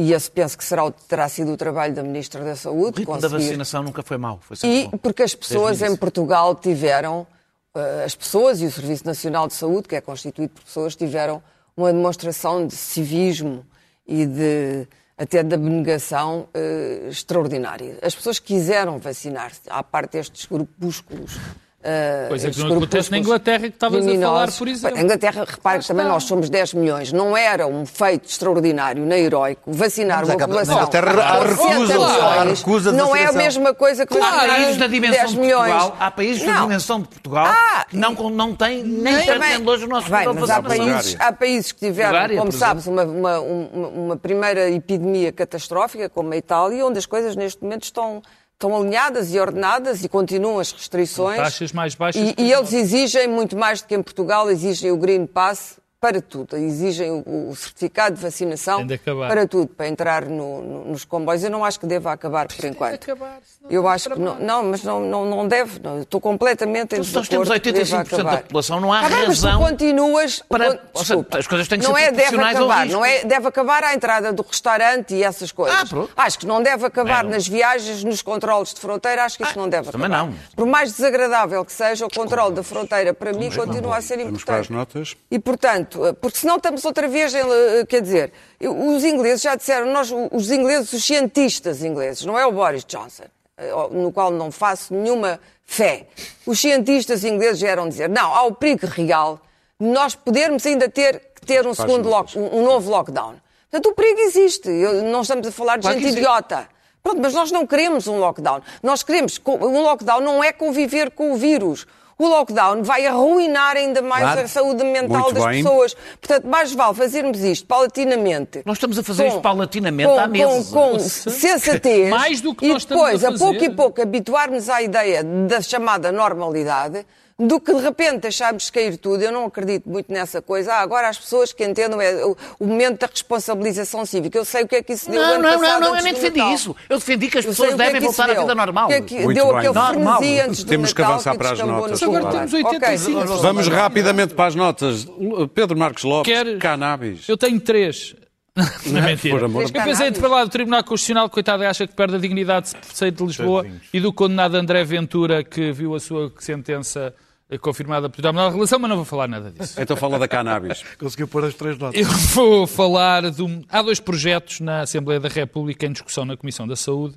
e esse penso que será, o- terá sido o trabalho da Ministra da O Saúde, ritmo da conseguir vacinação nunca foi mau. Foi sempre e bom. porque as pessoas o em. Portugal tiveram, eh, as pessoas e o Serviço Nacional de Saúde, que é constituído por pessoas, tiveram uma demonstração de civismo e de até de abnegação eh, extraordinária. As pessoas quiseram vacinar-se, à parte destes grupúsculos. Eh, Coisa que não acontece na Inglaterra, que estavas a falar, por exemplo. A Inglaterra, repare que também nós somos 10 milhões. Não era um feito extraordinário nem heroico vacinar Mas uma acaba- na população. Inglaterra há recusa- 60 há recusa Não é a mesma coisa que Há vacinar países da dimensão 10 de milhões. Portugal, há países da Não. dimensão de Portugal Ah, que não, não têm nem Também- pretendem longe o nosso Bem, mas há países, há países que tiveram, Bulgária, como sabes, uma, uma, uma, uma primeira epidemia catastrófica, como a Itália, onde as coisas neste momento estão, estão alinhadas e ordenadas e continuam as restrições. Taxas mais baixas E, e eles exigem muito mais do que em Portugal, exigem o Green Pass para tudo. Exigem o, o certificado de vacinação acabar. para tudo, para entrar no- no- nos comboios. Eu não acho que deva acabar por enquanto. acabar, Eu acho que não, não, mas não, não, não deve. Não. Estou completamente em Então, se nós temos que deva 85% da acabar. população, não há mas tu razão continuas para- con- ou seja, desculpa, as coisas têm que não ser é deve acabar, não é deve acabar à entrada do restaurante e essas coisas. Ah, pronto. acho que não deve acabar Bem, nas viagens, nos controles de fronteira, acho que isso Ah, não deve também acabar. não. Por mais desagradável que seja, o controle da fronteira para mim continua a ser Vamos para as importante. notas. E, portanto, eh, porque senão estamos outra vez, em, eh, quer dizer, os ingleses já disseram, nós, os ingleses, os cientistas ingleses, não é o Boris Johnson, eh, no qual não faço nenhuma fé. Os cientistas ingleses já eram dizer, não, há o perigo real de nós podermos ainda ter que ter um, segundo lock, um novo lockdown. Portanto, o perigo existe. Eu- não estamos a falar de Claro gente idiota. Pronto, mas nós não queremos um lockdown. Nós queremos. Um lockdown não é conviver com o vírus. O lockdown vai arruinar ainda mais Claro. a saúde mental Muito das bem. pessoas. Portanto, mais vale fazermos isto paulatinamente. Nós estamos a fazer isto paulatinamente com, há meses. Com, com sensatez. (laughs) Mais do que e nós estamos depois, a a, pouco e pouco, habituarmos à ideia da chamada normalidade, do que de repente deixarmos cair tudo. Eu não acredito muito nessa coisa. Ah, agora as pessoas que entendam é o, o momento da responsabilização cívica. Eu sei o que é que isso deu Não, ano não, não, passado não, eu antes nem defendi Natal. isso. Eu defendi que as Eu pessoas que é devem que isso voltar à vida normal. O que é que Muito deu bem. aquele Normal. frenesi antes do Temos que Natal avançar para as descambou notas. Agora temos 85. Ok. Vamos rapidamente para as notas. Pedro Marcos Lopes, Quer- cannabis. Eu tenho três. (laughs) Não, mentira. por amor de Eu pensei de falar do Tribunal Constitucional, coitado, acha que perde a dignidade de prefeito de Lisboa e do condenado André Ventura, que viu a sua sentença confirmada por Tribunal de Relação, mas não vou falar nada disso. Então fala da cannabis. (laughs) Conseguiu pôr as três notas. Eu vou falar de um... Há dois projetos na Assembleia da República em discussão na Comissão da Saúde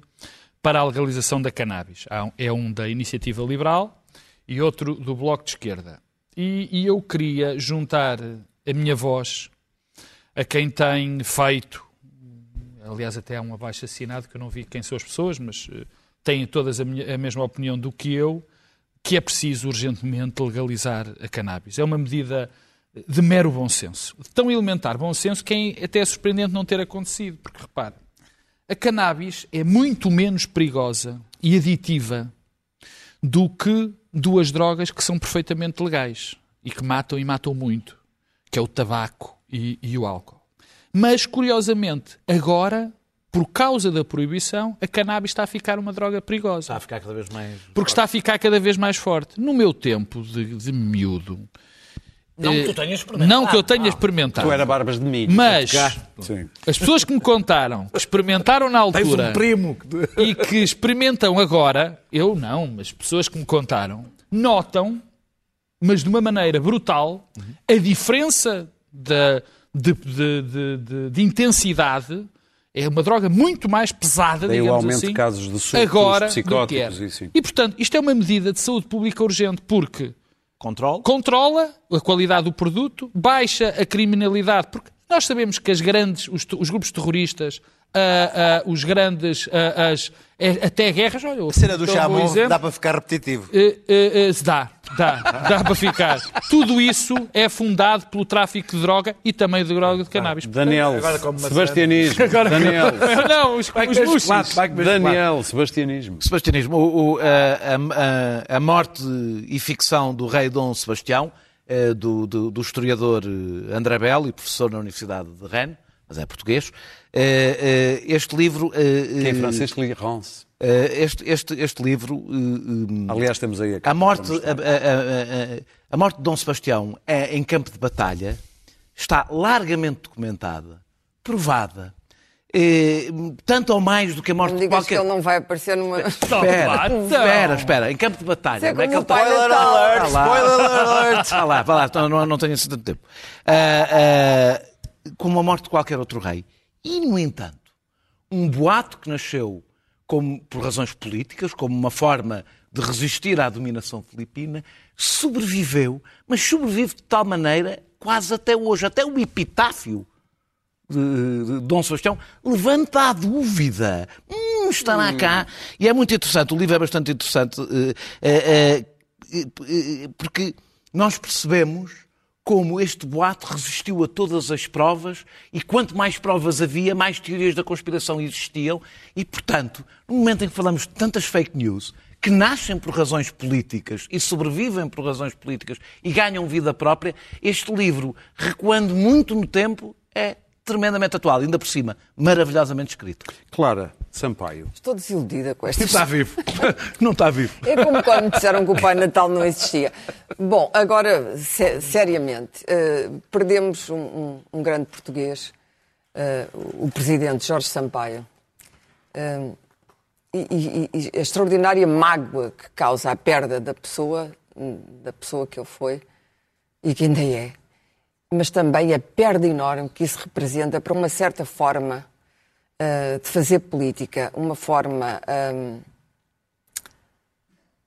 para a legalização da cannabis. Há um- É um da Iniciativa Liberal e outro do Bloco de Esquerda. E, e eu queria juntar a minha voz a quem tem feito, aliás até há um abaixo assinado que eu não vi quem são as pessoas, mas eh, têm todas a, minha- a mesma opinião do que eu, que é preciso urgentemente legalizar a cannabis. É uma medida de mero bom senso. Tão elementar bom senso que é até é surpreendente não ter acontecido. Porque, repara, a cannabis é muito menos perigosa e aditiva do que duas drogas que são perfeitamente legais e que matam e matam muito, que é o tabaco e, e o álcool. Mas, curiosamente, agora, por causa da proibição, a cannabis está a ficar uma droga perigosa. Está a ficar cada vez mais. Porque está a ficar cada vez mais forte. No meu tempo de, de miúdo. Não eh, que tu tenhas experimentado. Não que eu tenha experimentado. Tu era barbas de milho. Mas as pessoas que me contaram, que experimentaram na altura um primo. e que experimentam agora, eu não, mas pessoas que me contaram, notam, mas de uma maneira brutal, a diferença da- de, de- de- de- de intensidade. É uma droga muito mais pesada, Daí o digamos aumento assim, de casos de surtos agora do que psicóticos era. e sim. E, portanto, isto é uma medida de saúde pública urgente, porque Controle. controla a qualidade do produto, baixa a criminalidade, porque nós sabemos que as grandes, os, os grupos terroristas, ah, ah, os grandes, ah, as, é, até guerras, olha, A cena do um chamon dá para ficar repetitivo. Eh, eh, eh, dá, dá, dá para ficar. Tudo isso é fundado pelo tráfico de droga e também de droga de cannabis. Daniel, Agora Sebastianismo. Daniel, (laughs) Não, os, os. Daniel, Sebastianismo. Sebastianismo, o- o- a, a- a morte e ficção do rei Dom Sebastião, do, do- do historiador André Belli, professor na Universidade de Rennes, mas é português. Eh, eh, Este livro. eh, Que em eh, francês Lirance. eh, Este, este, este livro. Aliás, temos aí a a morte, a, a- a- a- morte de Dom Sebastião é, em campo de batalha está largamente documentada, provada, eh, tanto ou mais do que a morte Não de digas que qualquer... ele não vai aparecer numa. Espera, (laughs) espera, espera. Em campo de batalha. É é que como ele o Pai está- Natal. alert, Ah lá. spoiler alert. Ah lá, vá lá, então não, não tenho assim tanto tempo. Ah, ah, como a morte de qualquer outro rei. E, no entanto, um boato que nasceu como, por razões políticas, como uma forma de resistir à dominação filipina, sobreviveu, mas sobrevive de tal maneira quase até hoje. Até o epitáfio de, de Dom Sebastião levanta a dúvida. Hum, estará cá. E é muito interessante, o livro é bastante interessante, eh, eh, eh, porque nós percebemos como este boato resistiu a todas as provas e quanto mais provas havia, mais teorias da conspiração existiam. E, portanto, no momento em que falamos de tantas fake news que nascem por razões políticas e sobrevivem por razões políticas e ganham vida própria, este livro, recuando muito no tempo, é tremendamente atual, ainda por cima, maravilhosamente escrito. Clara Sampaio. Estou desiludida com esta Não está vivo. (laughs) Não está vivo. É como quando me disseram que o Pai Natal não existia. Bom, agora, se- seriamente, eh, perdemos um, um- um grande português, eh, o presidente Jorge Sampaio. Eh, e, e- e a extraordinária mágoa que causa a perda da pessoa, da pessoa que ele foi e que ainda é, mas também a perda enorme que isso representa para uma certa forma eh, de fazer política, uma forma. hum,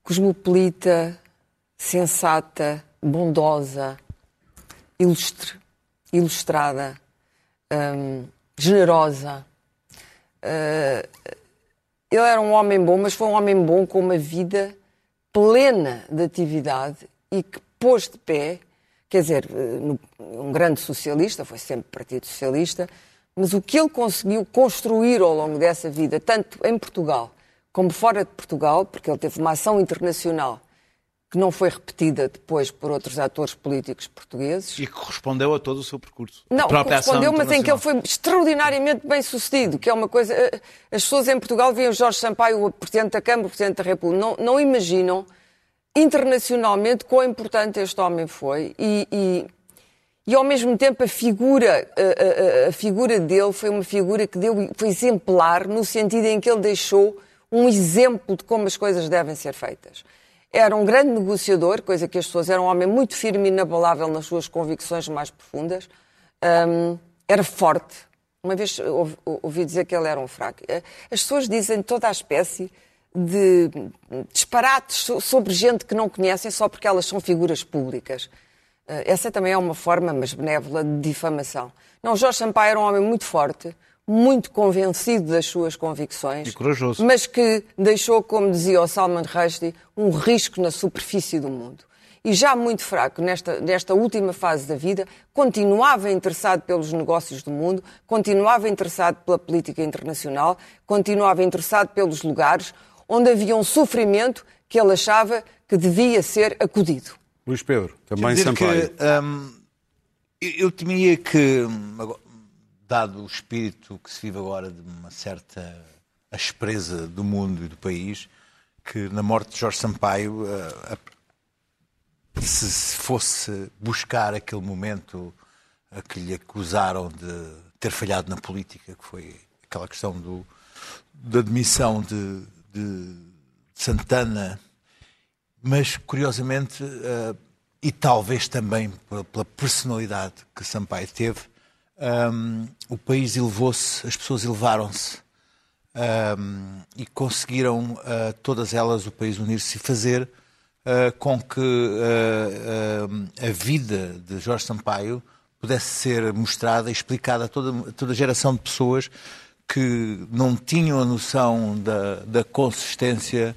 cosmopolita, sensata, bondosa, ilustre, ilustrada, hum, generosa. Uh, ele era um homem bom, mas foi um homem bom com uma vida plena de atividade e que pôs de pé, quer dizer, eh, um grande socialista, foi sempre Partido Socialista, mas o que ele conseguiu construir ao longo dessa vida, tanto em Portugal como fora de Portugal, porque ele teve uma ação internacional que não foi repetida depois por outros atores políticos portugueses. E que correspondeu a todo o seu percurso. Não, correspondeu, mas em que ele foi extraordinariamente bem sucedido, que é uma coisa. eh, As pessoas em Portugal viam Jorge Sampaio, o Presidente da Câmara, o Presidente da República, não, não imaginam internacionalmente quão importante este homem foi e, e, e, ao mesmo tempo a figura, a, a- a figura dele foi uma figura que deu, foi exemplar no sentido em que ele deixou um exemplo de como as coisas devem ser feitas. Era um grande negociador, coisa que as pessoas era um homem muito firme e inabalável nas suas convicções mais profundas. Hum, era forte. Uma vez ouvi, ouvi dizer que ele era um fraco. Eh, As pessoas dizem toda a espécie de disparates so- sobre gente que não conhecem só porque elas são figuras públicas. Eh, Essa também é uma forma, mas benévola, de difamação. Não, Jorge Sampaio era um homem muito forte, muito convencido das suas convicções. E corajoso. Mas que deixou, como dizia o Salman Rushdie, um risco na superfície do mundo. E já muito fraco nesta, nesta última fase da vida, continuava interessado pelos negócios do mundo, continuava interessado pela política internacional, continuava interessado pelos lugares onde havia um sofrimento que ele achava que devia ser acudido. Luís Pedro, também Sampaio. que, hum, eu temia que, hum, dado o espírito que se vive agora de uma certa aspereza do mundo e do país, que na morte de Jorge Sampaio, eh, a- se se fosse buscar aquele momento a que lhe acusaram de ter falhado na política, que foi aquela questão do, da demissão de, de Santana, mas curiosamente, eh, e talvez também pela, personalidade que Sampaio teve, ehm, o país elevou-se, as pessoas elevaram-se ehm, e conseguiram eh, todas elas, o país unir-se e fazer eh, com que a vida de Jorge Sampaio pudesse ser mostrada e explicada a toda, toda a geração de pessoas que não tinham a noção da, da consistência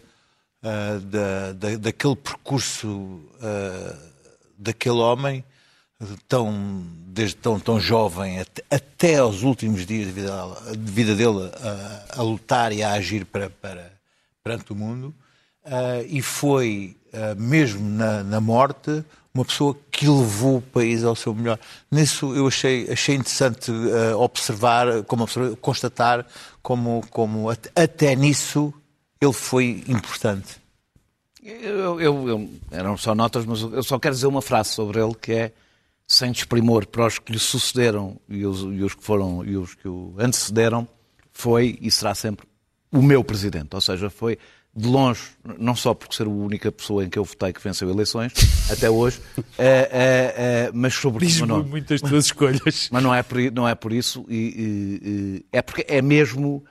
ah, da, da- daquele percurso ah, daquele homem, tão, desde tão, tão jovem até, até aos últimos dias de vida, de vida dele, a, a lutar e a agir para, para, perante o mundo, ah, e foi, mesmo na, na morte, uma pessoa que levou o país ao seu melhor. Nisso eu achei, achei interessante ah, observar, como observar, constatar como, como at- até nisso ele foi importante. Eu, eu- eu- eram só notas, mas eu só quero dizer uma frase sobre ele que é sem desprimor para os que lhe sucederam e os, e os que foram e os que o antecederam, foi e será sempre o meu presidente. Ou seja, foi de longe, não só por ser a única pessoa em que eu votei que venceu eleições, (laughs) até hoje, eh, eh, eh, mas sobretudo. Diz-me não- muitas tuas escolhas. mas não é por, não é por isso, e, e- e- é porque é mesmo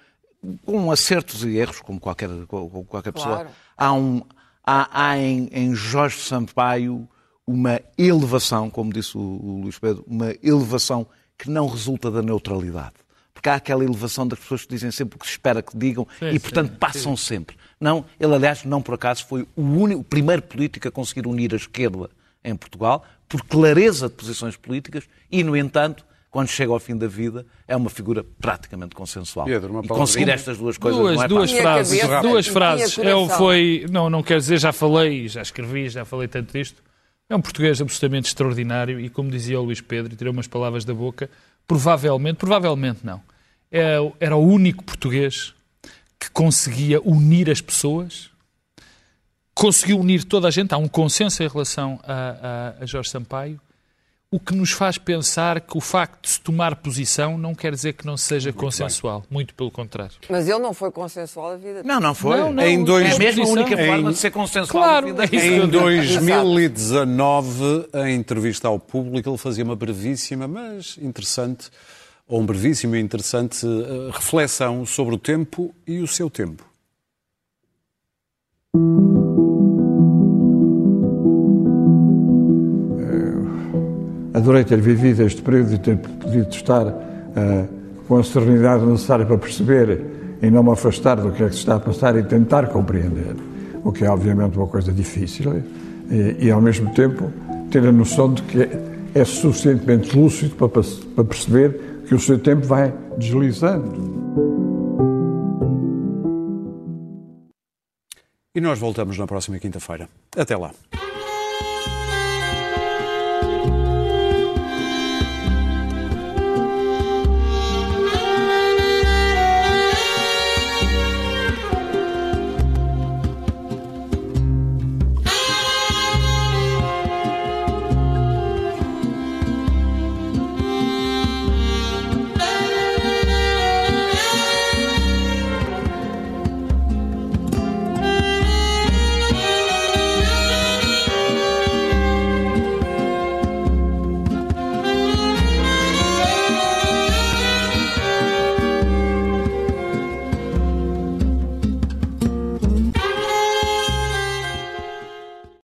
com acertos e erros, como qualquer, como qualquer pessoa, Claro. há, um, há, há em, em Jorge Sampaio uma elevação, como disse o, o Luís Pedro, uma elevação que não resulta da neutralidade. Porque há aquela elevação das pessoas que dizem sempre o que se espera que digam Sim, e, portanto, sim, passam sempre. Não, ele, aliás, não por acaso foi o, único, o primeiro político a conseguir unir a esquerda em Portugal, por clareza de posições políticas, e, no entanto, quando chega ao fim da vida, é uma figura praticamente consensual. Pedro, uma e palavra. conseguir estas duas coisas duas, não é duas frases, cabeça duas frases. Eu foi, não, não quero dizer, já falei, já escrevi, já falei tanto disto. É um português absolutamente extraordinário e, como dizia o Luís Pedro, e tirou umas palavras da boca, provavelmente, provavelmente não, é, era o único português que conseguia unir as pessoas, conseguiu unir toda a gente, há um consenso em relação a, a, a Jorge Sampaio, o que nos faz pensar que o facto de se tomar posição não quer dizer que não seja consensual, muito pelo contrário. Mas ele não foi consensual a vida. Não, não foi. Não, não, Em dois- É mesmo a única Em- forma de ser consensual Claro, no fim da é. Em vida. 2019, em entrevista ao público, ele fazia uma brevíssima, mas interessante, ou um brevíssimo e interessante eh, reflexão sobre o tempo e o seu tempo. Adorei ter vivido este período e ter podido estar eh, com a serenidade necessária para perceber e não me afastar do que é que se está a passar e tentar compreender, o que é obviamente uma coisa difícil, e, e ao mesmo tempo ter a noção de que é suficientemente lúcido para, para perceber que o seu tempo vai deslizando. E nós voltamos na próxima quinta-feira. Até lá.